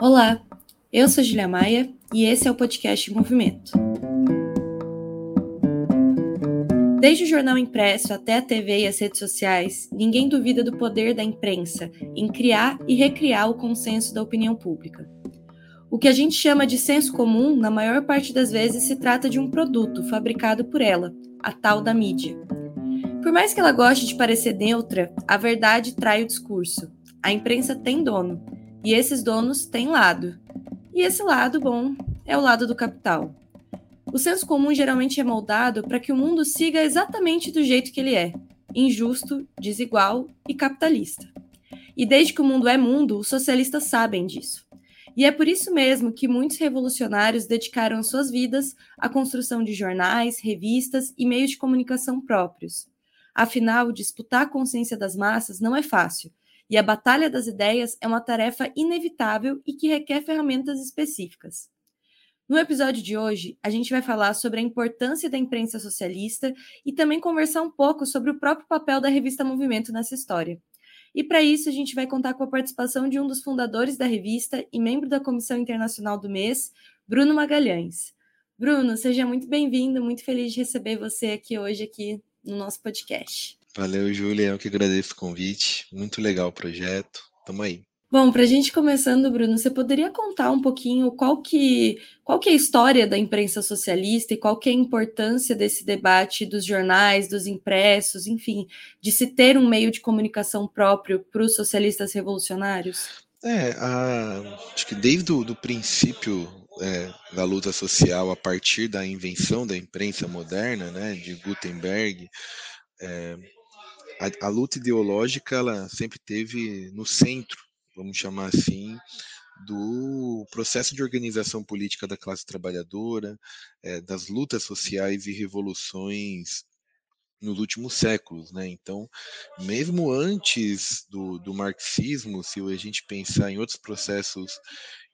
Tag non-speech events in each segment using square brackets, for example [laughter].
Olá, eu sou Julia Maia e esse é o podcast Movimento. Desde o jornal impresso até a TV e as redes sociais, ninguém duvida do poder da imprensa em criar e recriar o consenso da opinião pública. O que a gente chama de senso comum, na maior parte das vezes, se trata de um produto fabricado por ela, a tal da mídia. Por mais que ela goste de parecer neutra, a verdade trai o discurso. A imprensa tem dono, e esses donos têm lado. E esse lado, bom, é o lado do capital. O senso comum geralmente é moldado para que o mundo siga exatamente do jeito que ele é: injusto, desigual e capitalista. E desde que o mundo é mundo, os socialistas sabem disso. E é por isso mesmo que muitos revolucionários dedicaram suas vidas à construção de jornais, revistas e meios de comunicação próprios. Afinal, disputar a consciência das massas não é fácil, e a batalha das ideias é uma tarefa inevitável e que requer ferramentas específicas. No episódio de hoje, a gente vai falar sobre a importância da imprensa socialista e também conversar um pouco sobre o próprio papel da revista Movimento nessa história. E para isso, a gente vai contar com a participação de um dos fundadores da revista e membro da Comissão Internacional do mês, Bruno Magalhães. Bruno, seja muito bem-vindo, muito feliz de receber você aqui hoje aqui no nosso podcast. Valeu, Júlia, eu que agradeço o convite. Muito legal o projeto. Tamo aí. Bom, para a gente começando, Bruno, você poderia contar um pouquinho qual que, qual que é a história da imprensa socialista e qual que é a importância desse debate dos jornais, dos impressos, enfim, de se ter um meio de comunicação próprio para os socialistas revolucionários? É, a, acho que desde o do princípio é, da luta social, a partir da invenção da imprensa moderna, né, de Gutenberg, é, a, a luta ideológica ela sempre teve no centro vamos chamar assim, do processo de organização política da classe trabalhadora, é, das lutas sociais e revoluções nos últimos séculos, né? Então, mesmo antes do, do marxismo, se a gente pensar em outros processos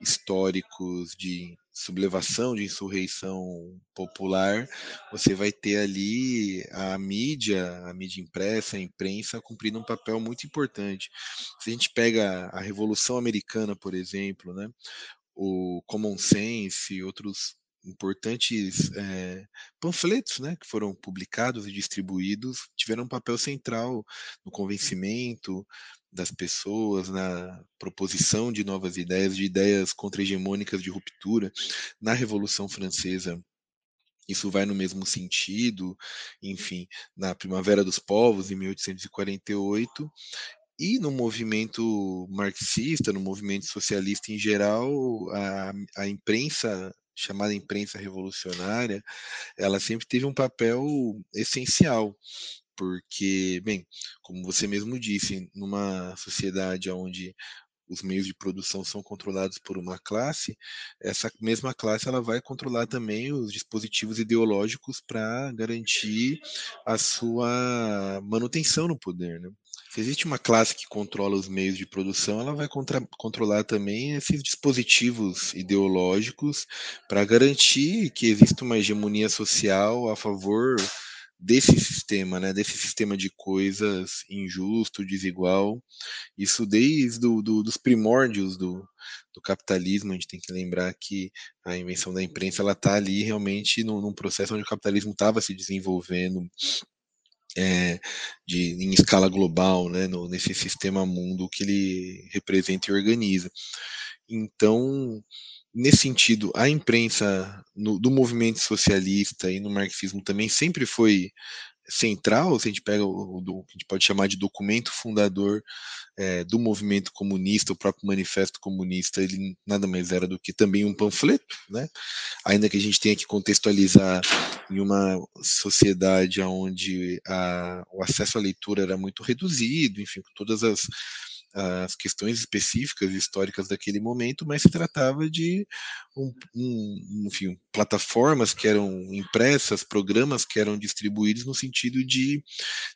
históricos de sublevação, de insurreição popular, você vai ter ali a mídia, a mídia impressa, a imprensa cumprindo um papel muito importante. Se a gente pega a Revolução Americana, por exemplo, né, o Common Sense, outros importantes é, panfletos né, que foram publicados e distribuídos tiveram um papel central no convencimento, das pessoas, na proposição de novas ideias, de ideias contra-hegemônicas de ruptura. Na Revolução Francesa, isso vai no mesmo sentido, enfim, na Primavera dos Povos, em 1848, e no movimento marxista, no movimento socialista em geral, a, a imprensa chamada imprensa revolucionária, ela sempre teve um papel essencial porque, bem, como você mesmo disse, numa sociedade onde os meios de produção são controlados por uma classe, essa mesma classe ela vai controlar também os dispositivos ideológicos para garantir a sua manutenção no poder. Né? Se existe uma classe que controla os meios de produção, ela vai contra, controlar também esses dispositivos ideológicos para garantir que exista uma hegemonia social a favor desse sistema, né, desse sistema de coisas injusto, desigual. Isso desde do, do, dos primórdios do, do capitalismo, a gente tem que lembrar que a invenção da imprensa está ali realmente num, num processo onde o capitalismo estava se desenvolvendo é, de, em escala global, né, no, nesse sistema mundo que ele representa e organiza. Então, nesse sentido, a imprensa no, do movimento socialista e no marxismo também sempre foi central, se a gente pega o, o, que a gente pode chamar de documento fundador é, do movimento comunista, o próprio manifesto comunista, ele nada mais era do que também um panfleto, né? ainda que a gente tenha que contextualizar em uma sociedade onde a, o acesso à leitura era muito reduzido, enfim, com todas as as questões específicas históricas daquele momento, mas se tratava de um, um, enfim, plataformas que eram impressas, programas que eram distribuídos no sentido de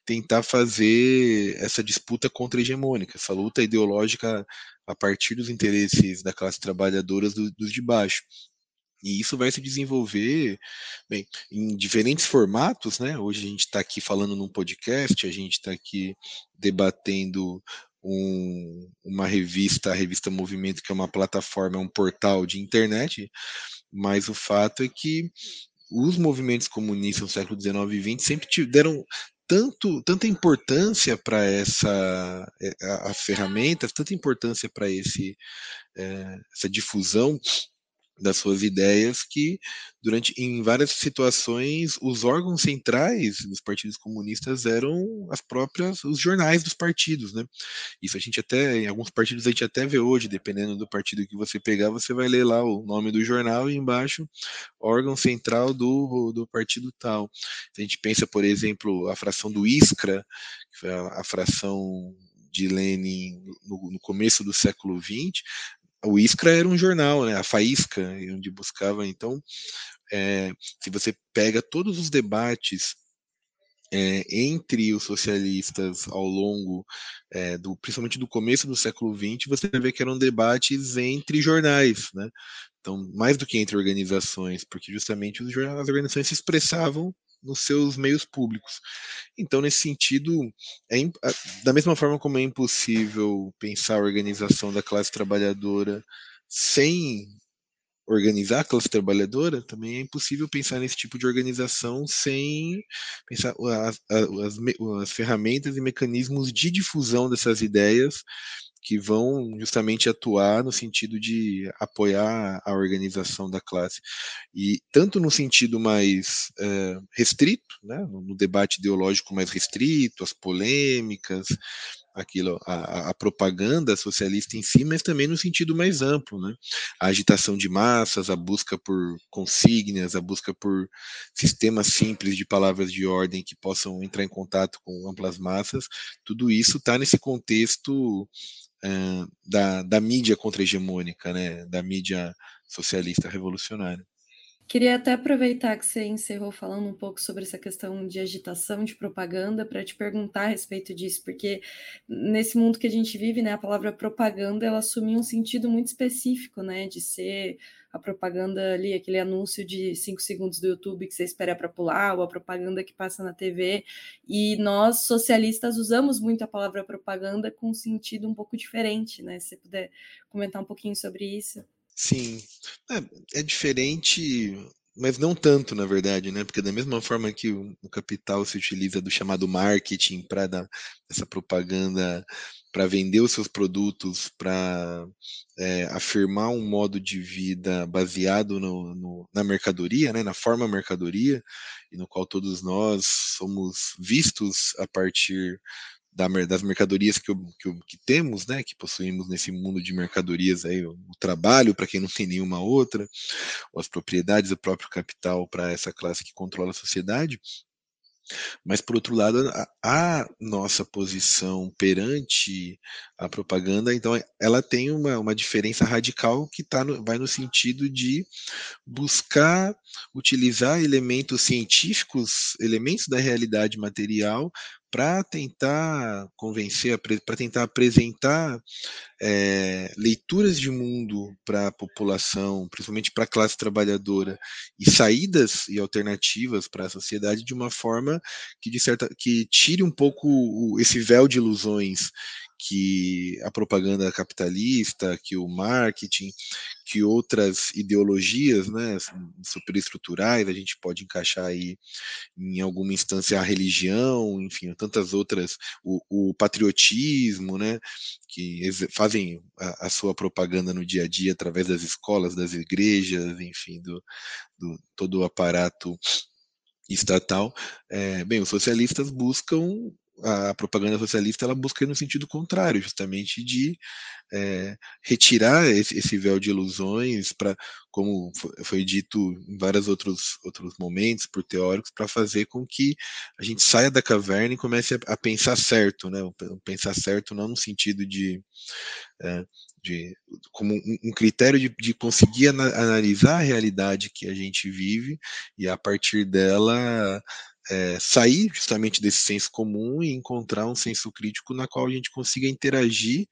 tentar fazer essa disputa contra-hegemônica, essa luta ideológica a partir dos interesses da classe trabalhadora do, dos de baixo. E isso vai se desenvolver bem, em diferentes formatos, né? Hoje a gente está aqui falando num podcast, a gente está aqui debatendo um, uma revista, a revista Movimento, que é uma plataforma, é um portal de internet, mas o fato é que os movimentos comunistas no século XIX e XX sempre deram tanto, tanta importância para essa é, a, a ferramentas, tanta importância para esse é, essa difusão das suas ideias que durante em várias situações os órgãos centrais dos partidos comunistas eram as próprias os jornais dos partidos, né? Isso a gente até em alguns partidos a gente até vê hoje, dependendo do partido que você pegar, você vai ler lá o nome do jornal e embaixo órgão central do, do partido tal. Se a gente pensa, por exemplo, a fração do Iskra, que foi a, a fração de Lenin no, no, começo do século XX, o Iskra era um jornal, né, a Faísca, onde buscava, então, é, se você pega todos os debates é, entre os socialistas ao longo, é, do, principalmente do começo do século XX, você ver que eram debates entre jornais, né? Então, mais do que entre organizações, porque justamente os, as organizações se expressavam nos seus meios públicos. Então, nesse sentido, é, da mesma forma como é impossível pensar a organização da classe trabalhadora sem organizar a classe trabalhadora, também é impossível pensar nesse tipo de organização sem pensar as, as, as ferramentas e mecanismos de difusão dessas ideias que vão justamente atuar no sentido de apoiar a organização da classe. E tanto no sentido mais é, restrito, né, no, debate ideológico mais restrito, as polêmicas, aquilo, a, a, propaganda socialista em si, mas também no sentido mais amplo, né? A agitação de massas, a busca por consignas, a busca por sistemas simples de palavras de ordem que possam entrar em contato com amplas massas, tudo isso está nesse contexto da, da mídia contra-hegemônica, né, da mídia socialista revolucionária. Queria até aproveitar que você encerrou falando um pouco sobre essa questão de agitação de propaganda para te perguntar a respeito disso, porque nesse mundo que a gente vive, né, a palavra propaganda ela assume um sentido muito específico, né, de ser a propaganda ali, aquele anúncio de cinco segundos do YouTube que você espera para pular, ou a propaganda que passa na TV. E nós, socialistas, usamos muito a palavra propaganda com um sentido um pouco diferente, né? Se você puder comentar um pouquinho sobre isso. Sim, é, é diferente mas não tanto, na verdade, né? Porque da mesma forma que o, o capital se utiliza do chamado marketing para dar essa propaganda para vender os seus produtos, para é, afirmar um modo de vida baseado no, no, na mercadoria, né, na forma mercadoria, e no qual todos nós somos vistos a partir da, das mercadorias que, que, que, temos, né, que possuímos nesse mundo de mercadorias, aí, o, o trabalho para quem não tem nenhuma outra, ou as propriedades, o próprio capital para essa classe que controla a sociedade, mas, por outro lado, a, a, nossa posição perante a propaganda, então, ela tem uma, uma diferença radical que tá no, vai no sentido de buscar utilizar elementos científicos, elementos da realidade material, para tentar convencer, para tentar apresentar é, leituras de mundo para a população, principalmente para a classe trabalhadora, e saídas e alternativas para a sociedade de uma forma que, de certa, que tire um pouco esse véu de ilusões que a propaganda capitalista, que o marketing, que outras ideologias né, superestruturais, a gente pode encaixar aí em alguma instância a religião, enfim, tantas outras, o, o patriotismo, né, que fazem a, a, sua propaganda no dia a dia através das escolas, das igrejas, enfim, do, do todo o aparato estatal. É, bem, os socialistas buscam a propaganda socialista ela busca no sentido contrário, justamente de é, retirar esse, esse, véu de ilusões para, como foi dito em vários outros, outros momentos por teóricos, para fazer com que a gente saia da caverna e comece a, a pensar certo, né? Pensar certo não no sentido de, é, de como um, um critério de, de conseguir analisar a realidade que a gente vive e a partir dela é, sair justamente desse senso comum e encontrar um senso crítico na qual a gente consiga interagir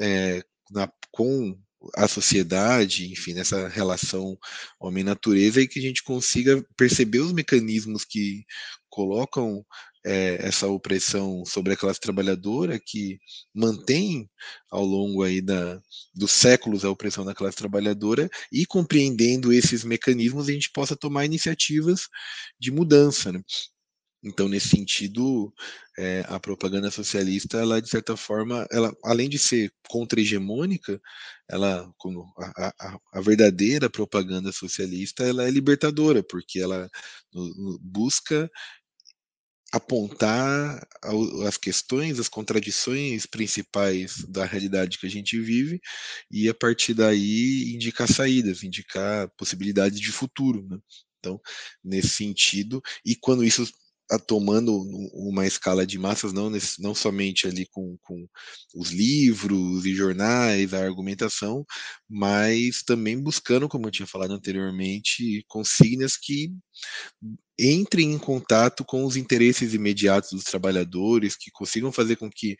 é, na, com a sociedade, enfim, nessa relação homem-natureza e que a gente consiga perceber os mecanismos que colocam é, essa opressão sobre a classe trabalhadora, que mantém ao longo aí da, dos séculos a opressão da classe trabalhadora, e compreendendo esses mecanismos, a gente possa tomar iniciativas de mudança. Né? Então, nesse sentido, é, a propaganda socialista, ela de certa forma, ela além de ser contra-hegemônica, ela, como a, a, a, verdadeira propaganda socialista, ela é libertadora, porque ela no, no, busca apontar as questões, as contradições principais da realidade que a gente vive e a partir daí indicar saídas, indicar possibilidades de futuro. Né? Então, nesse sentido, e quando isso tomando uma escala de massas, não, não somente ali com, com os livros e jornais, a argumentação, mas também buscando, como eu tinha falado anteriormente, consignas que entrem em contato com os interesses imediatos dos trabalhadores, que consigam fazer com que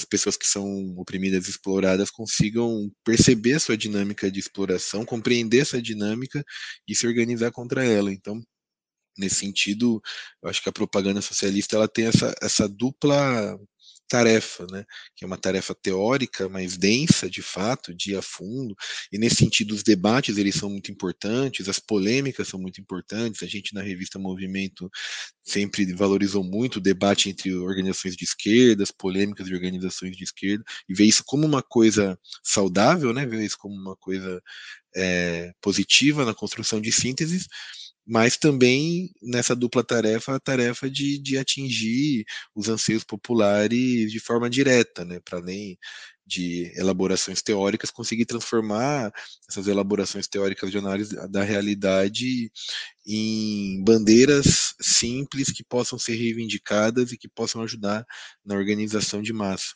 as pessoas que são oprimidas e exploradas consigam perceber sua dinâmica de exploração, compreender essa dinâmica e se organizar contra ela. Então, nesse sentido, eu acho que a propaganda socialista ela tem essa, essa dupla tarefa, né? que é uma tarefa teórica, mas densa, de fato, de a fundo, e nesse sentido os debates eles são muito importantes, as polêmicas são muito importantes, a gente na revista Movimento sempre valorizou muito o debate entre organizações de esquerda, as polêmicas de organizações de esquerda, e ver isso como uma coisa saudável, né? ver isso como uma coisa é, positiva na construção de sínteses, mas também nessa dupla tarefa, a tarefa de, de atingir os anseios populares de forma direta, né, para além de elaborações teóricas, conseguir transformar essas elaborações teóricas de análise da realidade em bandeiras simples que possam ser reivindicadas e que possam ajudar na organização de massa.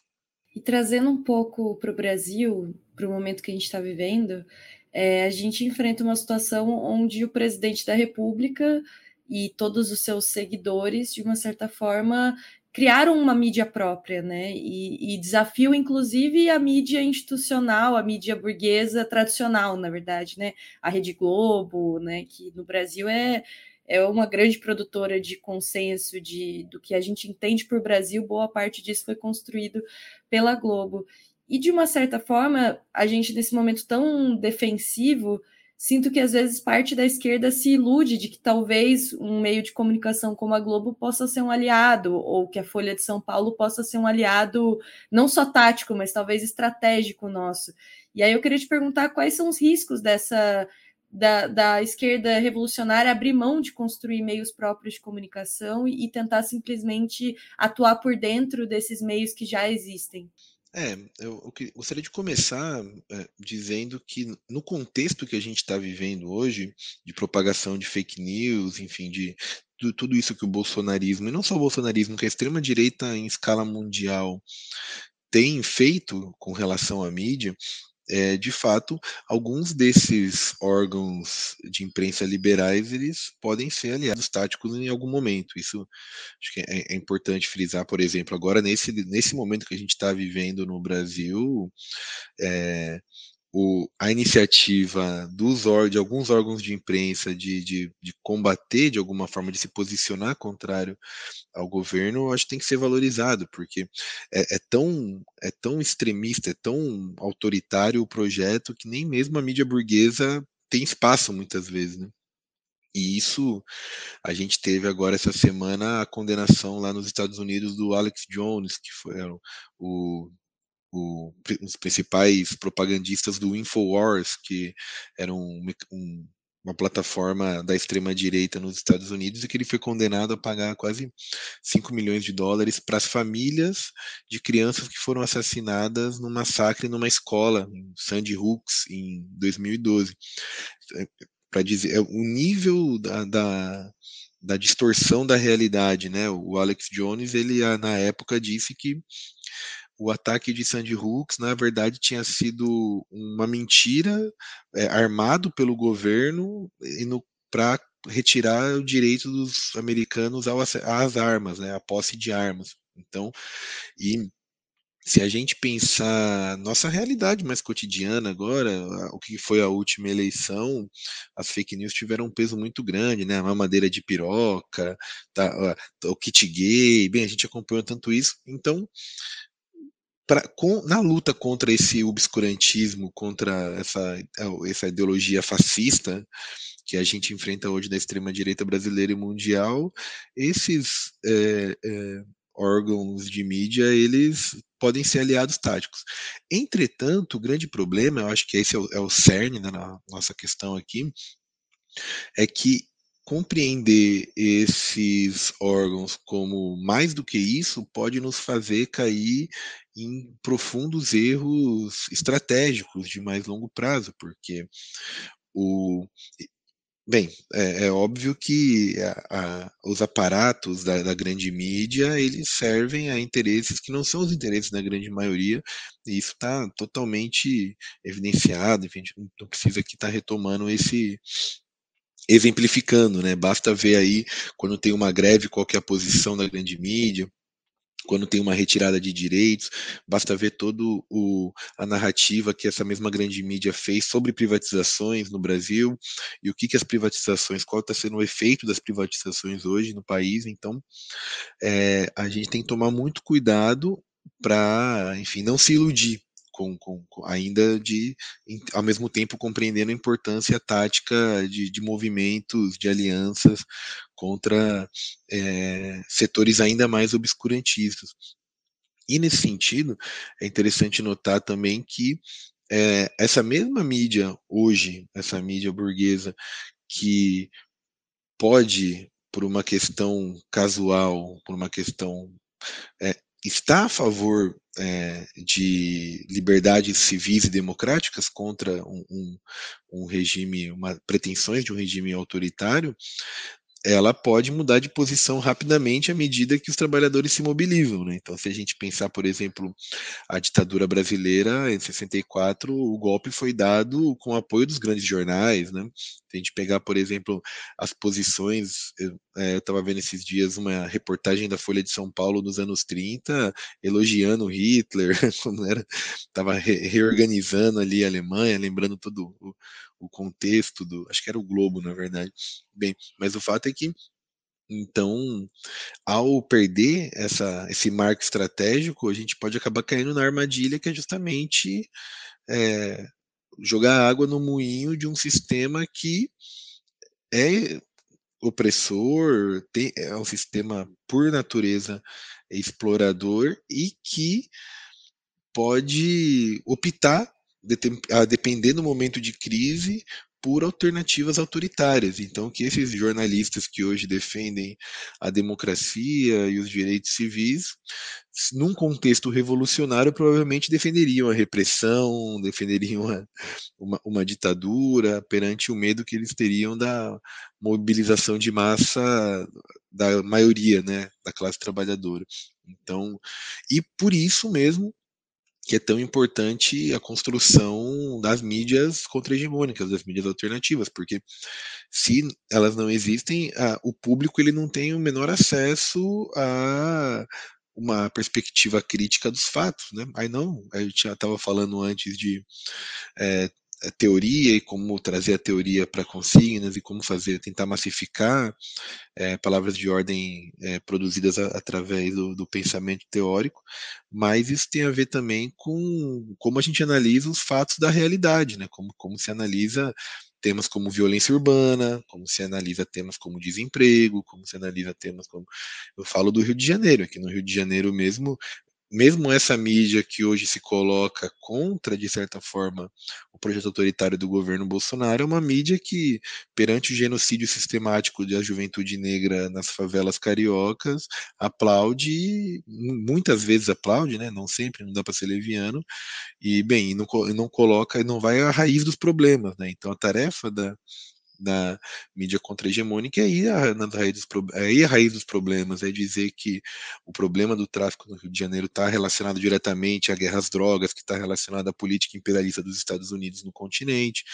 E trazendo um pouco para o Brasil, para o momento que a gente está vivendo, é, a gente enfrenta uma situação onde o presidente da República e todos os seus seguidores, de uma certa forma, criaram uma mídia própria, né? E, e desafiam, inclusive, a mídia institucional, a mídia burguesa tradicional, na verdade, né? A Rede Globo, né? Que no Brasil é, é uma grande produtora de consenso de, do que a gente entende por Brasil, boa parte disso foi construído pela Globo. E de uma certa forma, a gente nesse momento tão defensivo, sinto que às vezes parte da esquerda se ilude de que talvez um meio de comunicação como a Globo possa ser um aliado, ou que a Folha de São Paulo possa ser um aliado não só tático, mas talvez estratégico nosso. E aí eu queria te perguntar quais são os riscos dessa da, da esquerda revolucionária abrir mão de construir meios próprios de comunicação e, e tentar simplesmente atuar por dentro desses meios que já existem. É, eu, eu gostaria de começar é, dizendo que no contexto que a gente está vivendo hoje, de propagação de fake news, enfim, de, tudo isso que o bolsonarismo, e não só o bolsonarismo, que a extrema-direita em escala mundial tem feito com relação à mídia, é, de fato, alguns desses órgãos de imprensa liberais eles podem ser aliados táticos em algum momento. Isso acho que é, é importante frisar, por exemplo, agora nesse, nesse momento que a gente está vivendo no Brasil, é, o, a iniciativa dos de alguns órgãos de imprensa de, de, de, combater de alguma forma, de se posicionar contrário ao governo, acho que tem que ser valorizado, porque é, é, tão, é tão extremista, é tão autoritário o projeto que nem mesmo a mídia burguesa tem espaço muitas vezes, né? E isso a gente teve agora essa semana a condenação lá nos Estados Unidos do Alex Jones, que foi o o, os principais propagandistas do Infowars, que era um, um, uma plataforma da extrema-direita nos Estados Unidos, e que ele foi condenado a pagar quase 5 milhões de dólares para as famílias de crianças que foram assassinadas num massacre numa escola, em Sandy Hooks, em 2012. Para dizer, é, o nível da, da da distorção da realidade, né? O Alex Jones, ele na época disse que o ataque de Sandy Hooks, na verdade, tinha sido uma mentira é, armado pelo governo para retirar o direito dos americanos às armas, né, a posse de armas. Então, e se a gente pensar nossa realidade mais cotidiana agora, o que foi a última eleição, as fake news tiveram um peso muito grande, né? A mamadeira de piroca, tá, o kit gay, bem, a gente acompanhou tanto isso. Então, pra, com, na luta contra esse obscurantismo, contra essa, essa ideologia fascista, que a gente enfrenta hoje da extrema-direita brasileira e mundial, esses é, é, órgãos de mídia, eles podem ser aliados táticos. Entretanto, o grande problema, eu acho que esse é o, é o cerne da nossa questão aqui, é que compreender esses órgãos como mais do que isso pode nos fazer cair em profundos erros estratégicos de mais longo prazo, porque o, Bem, é, é óbvio que a, a, os aparatos da, da, grande mídia eles servem a interesses que não são os interesses da grande maioria, e isso está totalmente evidenciado. Enfim, a gente não precisa aqui estar tá retomando esse exemplificando, né? Basta ver aí quando tem uma greve qual é a posição da grande mídia, quando tem uma retirada de direitos, basta ver toda a narrativa que essa mesma grande mídia fez sobre privatizações no Brasil e o que, que as privatizações, qual está sendo o efeito das privatizações hoje no país. Então, é, a gente tem que tomar muito cuidado para, enfim, não se iludir com, com, ainda de, ao mesmo tempo, compreendendo a importância tática de, de movimentos, de alianças contra é, setores ainda mais obscurantistas. E nesse sentido, é interessante notar também que é, essa mesma mídia hoje, essa mídia burguesa, que pode, por uma questão casual, por uma questão é, está a favor é, de liberdades civis e democráticas contra um, um, um, regime, uma pretensões de um regime autoritário, ela pode mudar de posição rapidamente à medida que os trabalhadores se mobilizam. Né? Então, se a gente pensar, por exemplo, a ditadura brasileira, em 64, o golpe foi dado com o apoio dos grandes jornais. Né? Se a gente pegar, por exemplo, as posições, eu é, estava vendo esses dias uma reportagem da Folha de São Paulo dos anos 30, elogiando Hitler, [laughs] quando era, estava re reorganizando ali a Alemanha, lembrando todo o, o contexto do. Acho que era o Globo, na verdade. Bem, mas o fato é que então, ao perder essa, esse marco estratégico, a gente pode acabar caindo na armadilha que é justamente é, jogar água no moinho de um sistema que é opressor, tem, é um sistema por natureza explorador e que pode optar a depender do momento de crise, por alternativas autoritárias. Então, que esses jornalistas que hoje defendem a democracia e os direitos civis, num contexto revolucionário, provavelmente defenderiam a repressão, defenderiam a, uma, uma, ditadura perante o medo que eles teriam da mobilização de massa da maioria, né, da classe trabalhadora. Então, e por isso mesmo que é tão importante a construção das mídias contra-hegemônicas, das mídias alternativas, porque se elas não existem, a, o público ele não tem o menor acesso a uma perspectiva crítica dos fatos, né? Aí não, a gente já estava falando antes de é, teoria e como trazer a teoria para consignas e como fazer, tentar massificar é, palavras de ordem é, produzidas a, através do, do, pensamento teórico, mas isso tem a ver também com como a gente analisa os fatos da realidade, né? como, como se analisa temas como violência urbana, como se analisa temas como desemprego, como se analisa temas como. Eu falo do Rio de Janeiro, aqui no Rio de Janeiro mesmo, mesmo essa mídia que hoje se coloca contra, de certa forma, o projeto autoritário do governo Bolsonaro, é uma mídia que, perante o genocídio sistemático da juventude negra nas favelas cariocas, aplaude, muitas vezes aplaude, né? não sempre, não dá para ser leviano, e, bem, não, não coloca, não vai à raiz dos problemas. Né? Então, a tarefa da, na mídia contra-hegemônica, é aí a, na raiz dos, aí a raiz dos problemas, é dizer que o problema do tráfico no Rio de Janeiro está relacionado diretamente à guerra às drogas, que está relacionado à política imperialista dos Estados Unidos no continente,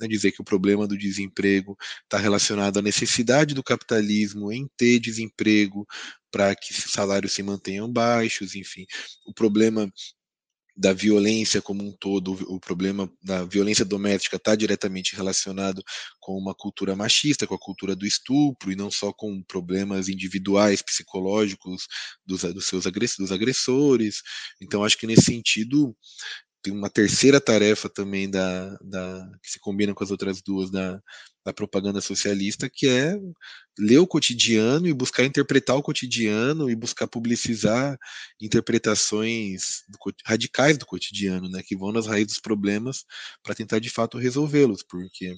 é dizer que o problema do desemprego está relacionado à necessidade do capitalismo em ter desemprego para que os salários se mantenham baixos, enfim, o problema da violência como um todo, o problema da violência doméstica está diretamente relacionado com uma cultura machista, com a cultura do estupro, e não só com problemas individuais, psicológicos dos, dos seus dos agressores. Então, acho que nesse sentido, tem uma terceira tarefa também da, da que se combina com as outras duas da, da propaganda socialista, que é ler o cotidiano e buscar interpretar o cotidiano e buscar publicizar interpretações do, radicais do cotidiano, né, que vão nas raízes dos problemas para tentar de fato resolvê-los, porque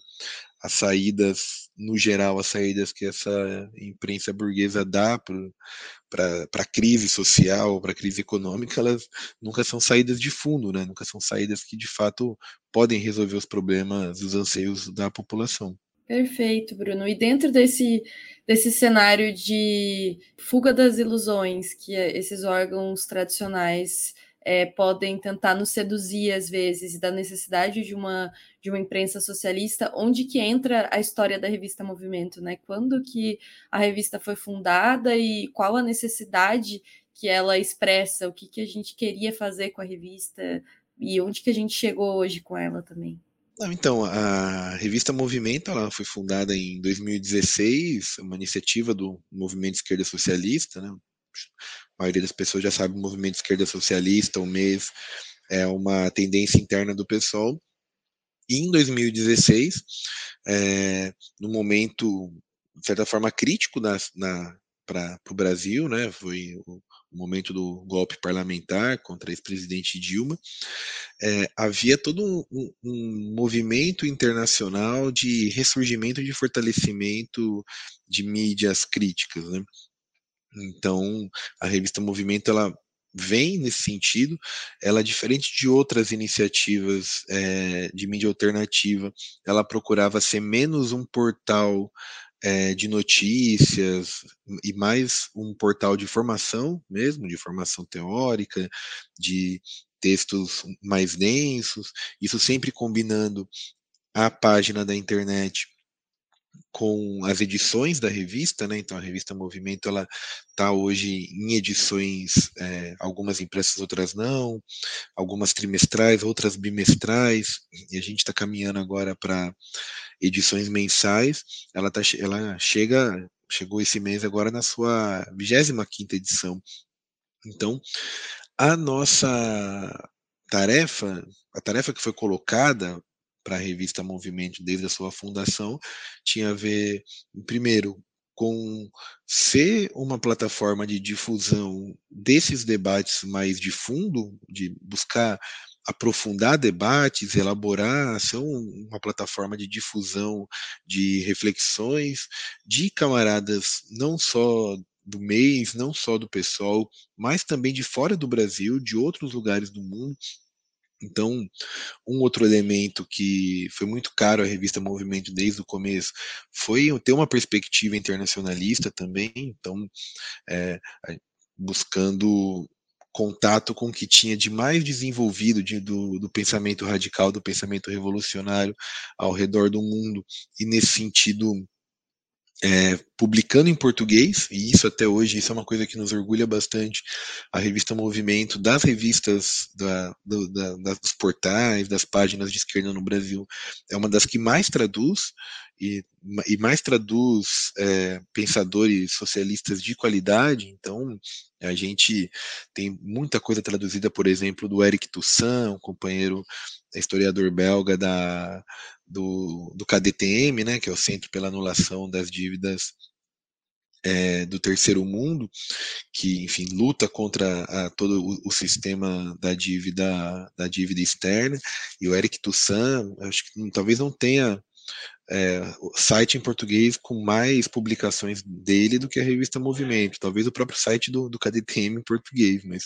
as saídas, no geral, as saídas que essa imprensa burguesa dá para a crise social, para a crise econômica, elas nunca são saídas de fundo, né? nunca são saídas que de fato podem resolver os problemas, os anseios da população. Perfeito, Bruno. E dentro desse, desse cenário de fuga das ilusões que esses órgãos tradicionais é, podem tentar nos seduzir às vezes, e da necessidade de uma, de uma imprensa socialista, onde que entra a história da revista Movimento, né? Quando que a revista foi fundada e qual a necessidade que ela expressa, o que, que a gente queria fazer com a revista e onde que a gente chegou hoje com ela também. Não, então, a revista Movimento ela foi fundada em 2016, uma iniciativa do Movimento Esquerda Socialista, né? A maioria das pessoas já sabe o movimento esquerda socialista, o mês é uma tendência interna do PSOL. E em 2016, é, no momento, de certa forma, crítico na, na para o Brasil, né, foi o, o, momento do golpe parlamentar contra a ex-presidente Dilma, é, havia todo um, um, movimento internacional de ressurgimento, de fortalecimento de mídias críticas. Né? Então, a revista Movimento ela vem nesse sentido. Ela, diferente de outras iniciativas é, de mídia alternativa, ela procurava ser menos um portal é, de notícias e mais um portal de formação mesmo, de formação teórica, de textos mais densos, isso sempre combinando a página da internet com as edições da revista, né? Então a revista Movimento ela está hoje em edições, é, algumas impressas, outras não, algumas trimestrais, outras bimestrais, e a gente está caminhando agora para edições mensais. Ela tá, ela chega, chegou esse mês agora na sua 25 quinta edição. Então a nossa tarefa, a tarefa que foi colocada para a revista Movimento desde a sua fundação tinha a ver, primeiro, com ser uma plataforma de difusão desses debates mais de fundo, de buscar aprofundar debates, elaborar, ser uma plataforma de difusão de reflexões de camaradas não só do mês, não só do pessoal, mas também de fora do Brasil, de outros lugares do mundo, então, um outro elemento que foi muito caro à revista Movimento desde o começo foi ter uma perspectiva internacionalista também, então, é, buscando contato com o que tinha de mais desenvolvido de, do, do, pensamento radical, do pensamento revolucionário ao redor do mundo, e nesse sentido é, publicando em português, e isso até hoje, isso é uma coisa que nos orgulha bastante, a revista Movimento, das revistas, da, do, da, dos portais, das páginas de esquerda no Brasil, é uma das que mais traduz, e, e mais traduz é, pensadores socialistas de qualidade, então a gente tem muita coisa traduzida, por exemplo, do Eric Toussaint, um companheiro historiador belga da, do, do KDTM, né, que é o Centro pela Anulação das Dívidas é, do Terceiro Mundo, que, enfim, luta contra a, todo o, o, sistema da dívida, da dívida externa, e o Eric Toussaint, acho que talvez não tenha é, site em português com mais publicações dele do que a revista Movimento, talvez o próprio site do, do KDTM em português, mas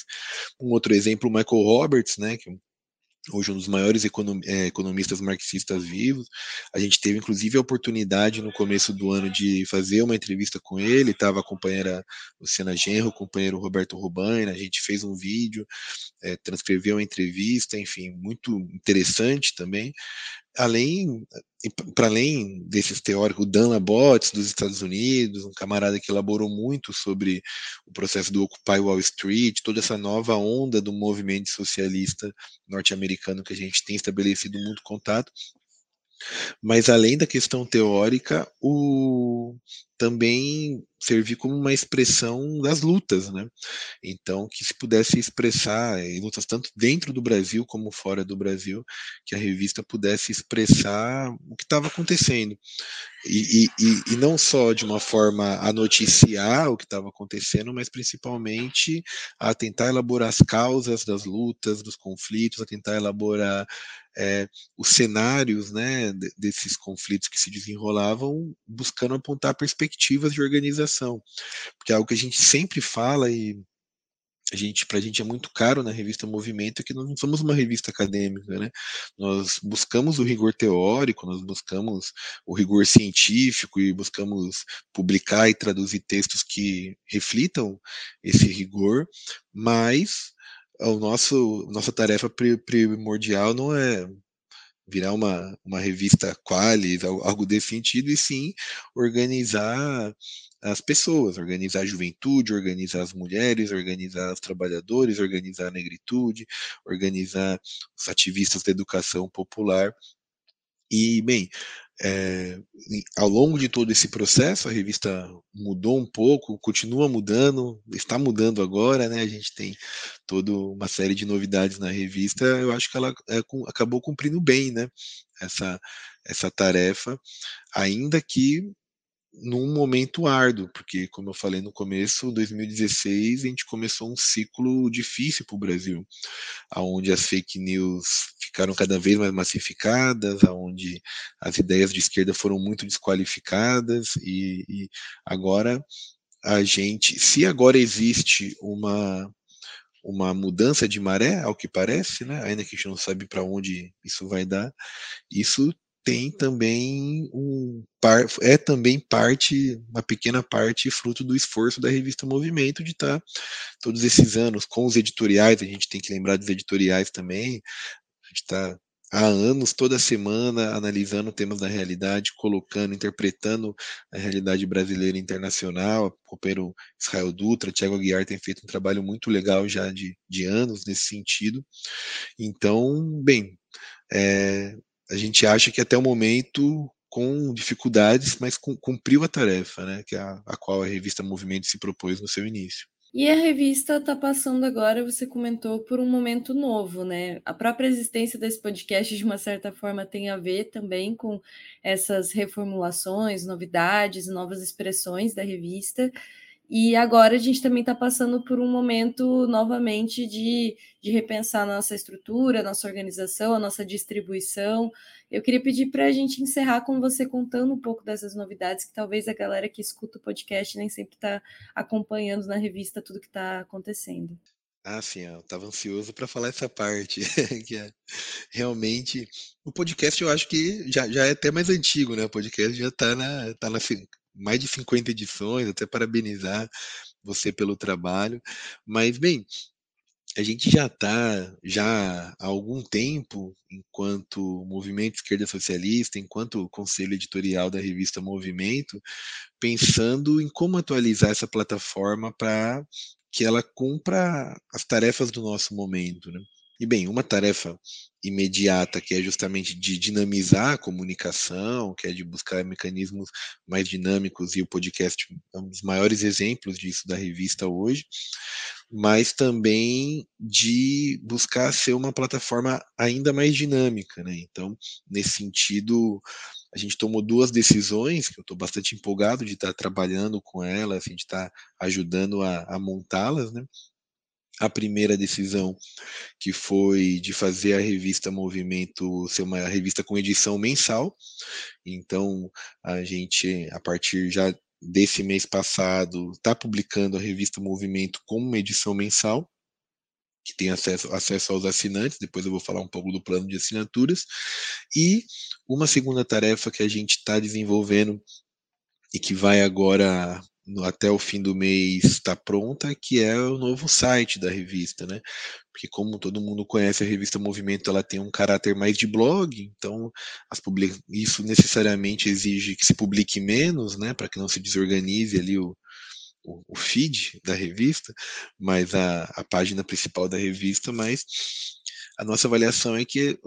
um outro exemplo, o Michael Roberts, né, que é hoje um dos maiores é, economistas marxistas vivos. A gente teve inclusive a oportunidade no começo do ano de fazer uma entrevista com ele, estava a companheira Luciana Genro, o companheiro Roberto Rubaina, a gente fez um vídeo, é, transcreveu a entrevista, enfim, muito interessante também. além para além desses teóricos, Dan Labotz dos Estados Unidos, um camarada que elaborou muito sobre o processo do Occupy Wall Street, toda essa nova onda do movimento socialista norte-americano que a gente tem estabelecido muito contato, mas além da questão teórica, o também servir como uma expressão das lutas, né? Então, que se pudesse expressar em lutas tanto dentro do Brasil como fora do Brasil, que a revista pudesse expressar o que estava acontecendo. E, e, e, não só de uma forma a noticiar o que estava acontecendo, mas principalmente a tentar elaborar as causas das lutas, dos conflitos, a tentar elaborar é, os cenários né, desses conflitos que se desenrolavam, buscando apontar perspectivas de organização, porque é algo que a gente sempre fala e a gente, para a gente é muito caro na revista Movimento que nós não somos uma revista acadêmica, né? Nós buscamos o rigor teórico, nós buscamos o rigor científico e buscamos publicar e traduzir textos que reflitam esse rigor, mas o nosso nossa tarefa primordial não é virar uma, uma revista qualis, algo desse sentido, e sim organizar as pessoas, organizar a juventude, organizar as mulheres, organizar os trabalhadores, organizar a negritude, organizar os ativistas da educação popular. E, bem, é, ao longo de todo esse processo, a revista mudou um pouco, continua mudando, está mudando agora, né? A gente tem toda uma série de novidades na revista. Eu acho que ela é, acabou cumprindo bem, né? Essa, essa tarefa, ainda que num momento árduo, porque, como eu falei no começo, 2016 a gente começou um ciclo difícil para o Brasil, onde as fake news ficaram cada vez mais massificadas, onde as ideias de esquerda foram muito desqualificadas, e, e agora a gente, se agora existe uma uma mudança de maré, ao que parece, né? ainda que a gente não sabe para onde isso vai dar, isso tem também um é também parte, uma pequena parte, fruto do esforço da revista Movimento de estar tá todos esses anos com os editoriais, a gente tem que lembrar dos editoriais também, a gente está há anos, toda semana, analisando temas da realidade, colocando, interpretando a realidade brasileira e internacional. O companheiro Israel Dutra, Tiago Aguiar tem feito um trabalho muito legal já de, de anos nesse sentido. Então, bem, é, a gente acha que até o momento com dificuldades, mas cumpriu a tarefa, né, que é a, a qual a revista Movimento se propôs no seu início. E a revista está passando agora, você comentou, por um momento novo, né? A própria existência desse podcast, de uma certa forma, tem a ver também com essas reformulações, novidades, novas expressões da revista. E agora a gente também está passando por um momento novamente de, de repensar nossa estrutura, nossa organização, a nossa distribuição. Eu queria pedir para a gente encerrar com você contando um pouco dessas novidades, que talvez a galera que escuta o podcast nem sempre está acompanhando na revista tudo que está acontecendo. Ah, sim, eu estava ansioso para falar essa parte, [laughs] que é realmente o podcast eu acho que já, já é até mais antigo, né? O podcast já está na, tá na mais de 50 edições, até parabenizar você pelo trabalho. Mas, bem, a gente já está já há algum tempo, enquanto Movimento Esquerda Socialista, enquanto conselho editorial da revista Movimento, pensando em como atualizar essa plataforma para que ela cumpra as tarefas do nosso momento. Né? E bem, uma tarefa imediata que é justamente de dinamizar a comunicação, que é de buscar mecanismos mais dinâmicos, e o podcast é um dos maiores exemplos disso da revista hoje, mas também de buscar ser uma plataforma ainda mais dinâmica. Né? Então, nesse sentido, a gente tomou duas decisões, que eu estou bastante empolgado de estar tá trabalhando com elas, assim, de estar tá ajudando a, a montá-las, né? A primeira decisão, que foi de fazer a revista Movimento ser uma revista com edição mensal. Então, a gente, a partir já desse mês passado, está publicando a revista Movimento como uma edição mensal, que tem acesso, acesso aos assinantes. Depois eu vou falar um pouco do plano de assinaturas. E uma segunda tarefa que a gente está desenvolvendo e que vai agora até o fim do mês está pronta, que é o novo site da revista, né? Porque como todo mundo conhece a revista Movimento, ela tem um caráter mais de blog, então public... isso necessariamente exige que se publique menos, né? Para que não se desorganize ali o, o, feed da revista, mas a, a página principal da revista, mas a nossa avaliação é que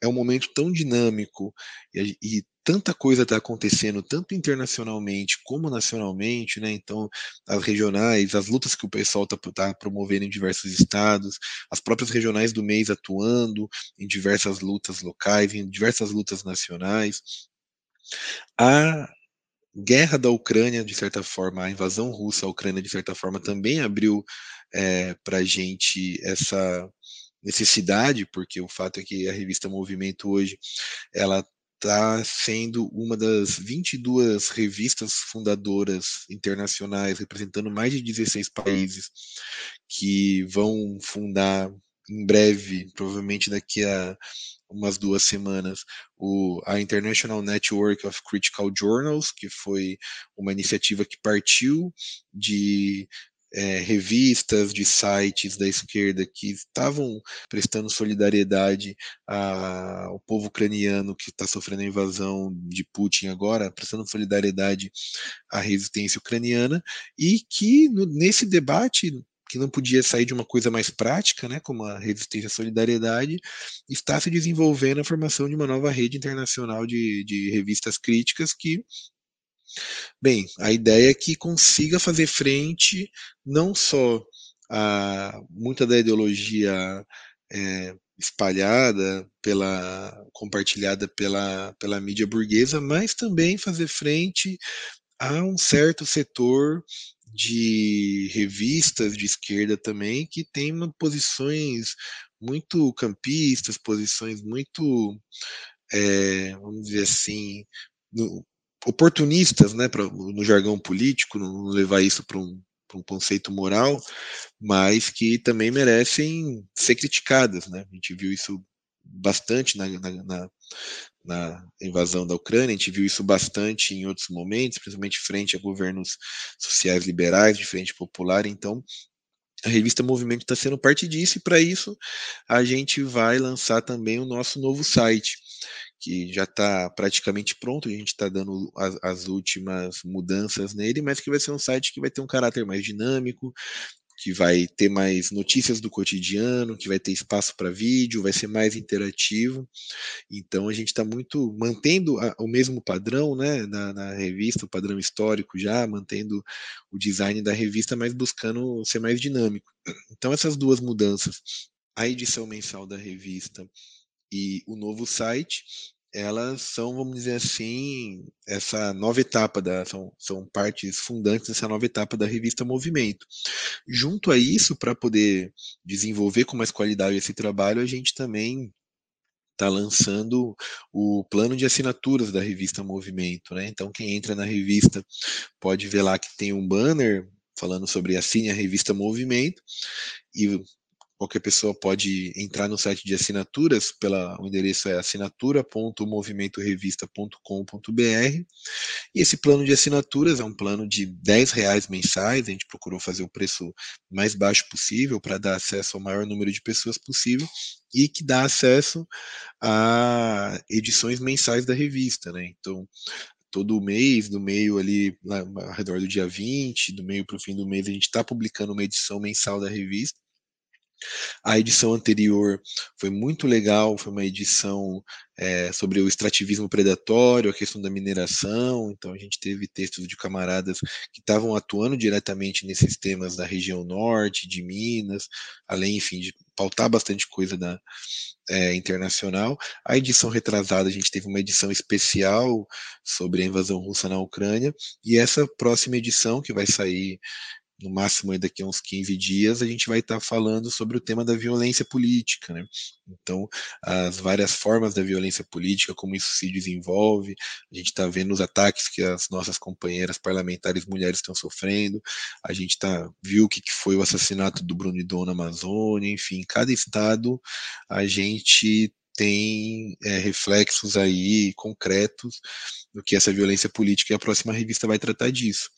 é um momento tão dinâmico e, e tanta coisa está acontecendo, tanto internacionalmente como nacionalmente, né? Então, as regionais, as lutas que o pessoal está tá promovendo em diversos estados, as próprias regionais do mês atuando em diversas lutas locais, em diversas lutas nacionais. A guerra da Ucrânia, de certa forma, a invasão russa à Ucrânia, de certa forma, também abriu é, para a gente essa necessidade, porque o fato é que a revista Movimento hoje ela está sendo uma das 22 revistas fundadoras internacionais, representando mais de 16 países, que vão fundar em breve, provavelmente daqui a umas duas semanas, o, a International Network of Critical Journals, que foi uma iniciativa que partiu de é, revistas, de sites da esquerda que estavam prestando solidariedade ao povo ucraniano que está sofrendo a invasão de Putin agora, prestando solidariedade à resistência ucraniana, e que no, nesse debate que não podia sair de uma coisa mais prática, né, como a resistência à solidariedade, está se desenvolvendo a formação de uma nova rede internacional de, de revistas críticas que Bem, a ideia é que consiga fazer frente não só a muita da ideologia é, espalhada pela compartilhada pela, pela mídia burguesa, mas também fazer frente a um certo setor de revistas de esquerda também que tem uma, posições muito campistas, posições muito, é, vamos dizer assim, no, oportunistas, né, pra, no jargão político, não levar isso para um, um conceito moral, mas que também merecem ser criticadas. Né? A gente viu isso bastante na, na, na, invasão da Ucrânia, a gente viu isso bastante em outros momentos, principalmente frente a governos sociais liberais, de frente popular. Então, a revista Movimento está sendo parte disso, e para isso a gente vai lançar também o nosso novo site, que já está praticamente pronto, a gente está dando as, as, últimas mudanças nele, mas que vai ser um site que vai ter um caráter mais dinâmico, que vai ter mais notícias do cotidiano, que vai ter espaço para vídeo, vai ser mais interativo. Então a gente está muito mantendo a, o mesmo padrão né, na, na, revista, o padrão histórico já, mantendo o design da revista, mas buscando ser mais dinâmico. Então essas duas mudanças, a edição mensal da revista e o novo site, elas são, vamos dizer assim, essa nova etapa da são, são partes fundantes dessa nova etapa da revista Movimento. Junto a isso, para poder desenvolver com mais qualidade esse trabalho, a gente também está lançando o plano de assinaturas da revista Movimento, né? Então quem entra na revista pode ver lá que tem um banner falando sobre assine a revista Movimento e qualquer pessoa pode entrar no site de assinaturas, pela, o endereço é assinatura.movimentorevista.com.br. E esse plano de assinaturas é um plano de 10 reais mensais, a gente procurou fazer o preço mais baixo possível para dar acesso ao maior número de pessoas possível e que dá acesso a edições mensais da revista, né? Então, todo mês, do meio ali, ao redor do dia 20, do meio para o fim do mês, a gente está publicando uma edição mensal da revista. A edição anterior foi muito legal, foi uma edição é, sobre o extrativismo predatório, a questão da mineração. Então, a gente teve textos de camaradas que estavam atuando diretamente nesses temas da região norte, de Minas, além, enfim, de pautar bastante coisa da, é, internacional. A edição retrasada, a gente teve uma edição especial sobre a invasão russa na Ucrânia, e essa próxima edição, que vai sair no máximo daqui a uns 15 dias, a gente vai estar tá falando sobre o tema da violência política. Né? Então, as várias formas da violência política, como isso se desenvolve, a gente está vendo os ataques que as nossas companheiras parlamentares mulheres estão sofrendo, a gente tá, viu o que, que foi o assassinato do Bruno Dom na Amazônia, enfim, cada estado a gente tem é, reflexos aí concretos do que essa violência política e a próxima revista vai tratar disso.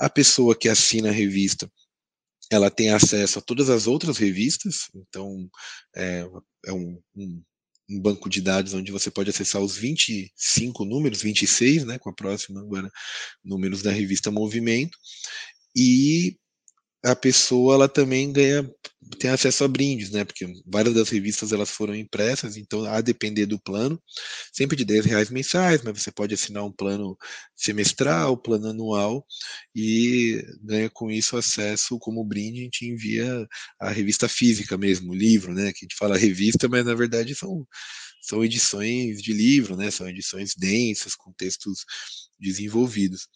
A pessoa que assina a revista, ela tem acesso a todas as outras revistas, então é, é um, um, um, banco de dados onde você pode acessar os 25 números, 26, né, com a próxima agora, números da revista Movimento, e a pessoa ela também ganha tem acesso a brindes, né? Porque várias das revistas elas foram impressas, então a depender do plano, sempre de 10 reais mensais, mas você pode assinar um plano semestral, plano anual e ganha com isso acesso como brinde, a gente envia a revista física mesmo, o livro, né? Que a gente fala revista, mas na verdade são são edições de livro, né? São edições densas com textos desenvolvidos.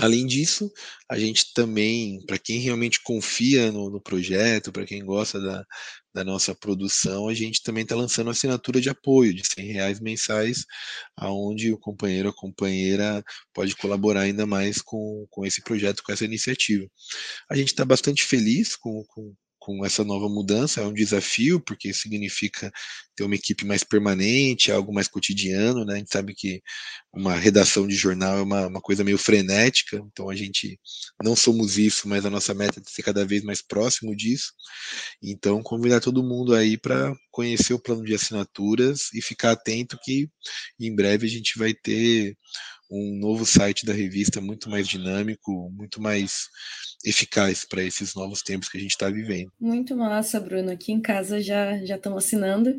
Além disso, a gente também, para quem realmente confia no, no projeto, para quem gosta da, da, nossa produção, a gente também está lançando assinatura de apoio de 100 reais mensais, aonde o companheiro ou companheira pode colaborar ainda mais com, com esse projeto, com essa iniciativa. A gente está bastante feliz com, com com essa nova mudança, é um desafio, porque significa ter uma equipe mais permanente, algo mais cotidiano, né? A gente sabe que uma redação de jornal é uma, uma coisa meio frenética, então a gente não somos isso, mas a nossa meta é ser cada vez mais próximo disso. Então, convidar todo mundo aí para conhecer o plano de assinaturas e ficar atento que em breve a gente vai ter um novo site da revista muito mais dinâmico, muito mais eficaz para esses novos tempos que a gente está vivendo. Muito massa, Bruno. Aqui em casa já já estão assinando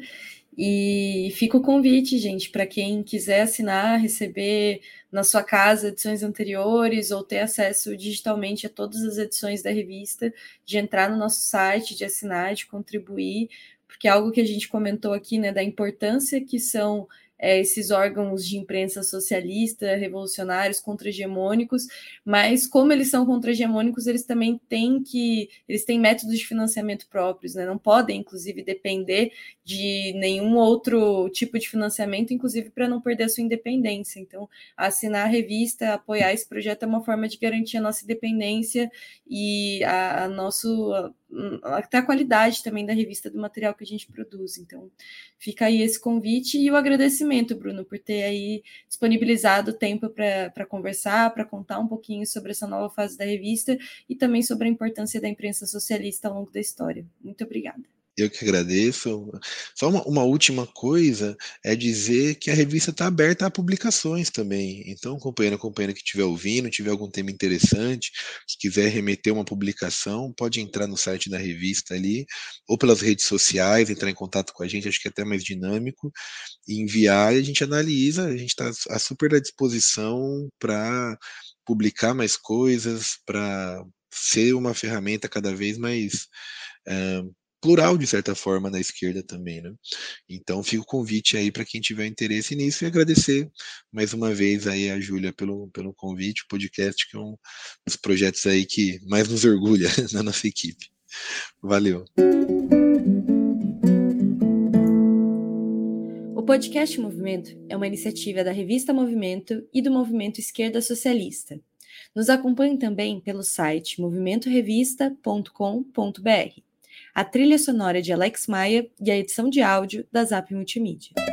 e fica o convite, gente, para quem quiser assinar, receber na sua casa edições anteriores ou ter acesso digitalmente a todas as edições da revista, de entrar no nosso site, de assinar, de contribuir, porque é algo que a gente comentou aqui, né, da importância que são é, esses órgãos de imprensa socialista, revolucionários, contra-hegemônicos, mas como eles são contra-hegemônicos, eles também têm que, eles têm métodos de financiamento próprios, né? não podem, inclusive, depender de nenhum outro tipo de financiamento, inclusive para não perder a sua independência. Então, assinar a revista, apoiar esse projeto é uma forma de garantir a nossa independência e a, a nosso até a qualidade também da revista do material que a gente produz. Então, fica aí esse convite e o agradecimento, Bruno, por ter aí disponibilizado tempo para conversar, para contar um pouquinho sobre essa nova fase da revista e também sobre a importância da imprensa socialista ao longo da história. Muito obrigada. Eu que agradeço. Só uma, uma, última coisa é dizer que a revista está aberta a publicações também. Então, companheiro, companheira que estiver ouvindo, tiver algum tema interessante, que quiser remeter uma publicação, pode entrar no site da revista ali, ou pelas redes sociais, entrar em contato com a gente, acho que é até mais dinâmico, e enviar e a gente analisa, a gente está super à disposição para publicar mais coisas, para ser uma ferramenta cada vez mais. Uh, plural, de certa forma, na esquerda também, né? Então fica o convite aí para quem tiver interesse nisso e agradecer mais uma vez aí a Júlia pelo, pelo convite, o podcast que é um dos projetos aí que mais nos orgulha [laughs] na nossa equipe. Valeu. O podcast Movimento é uma iniciativa da revista Movimento e do Movimento Esquerda Socialista. Nos acompanhe também pelo site movimentorevista.com.br a trilha sonora de Alex Maia e a edição de áudio da Zap Multimídia.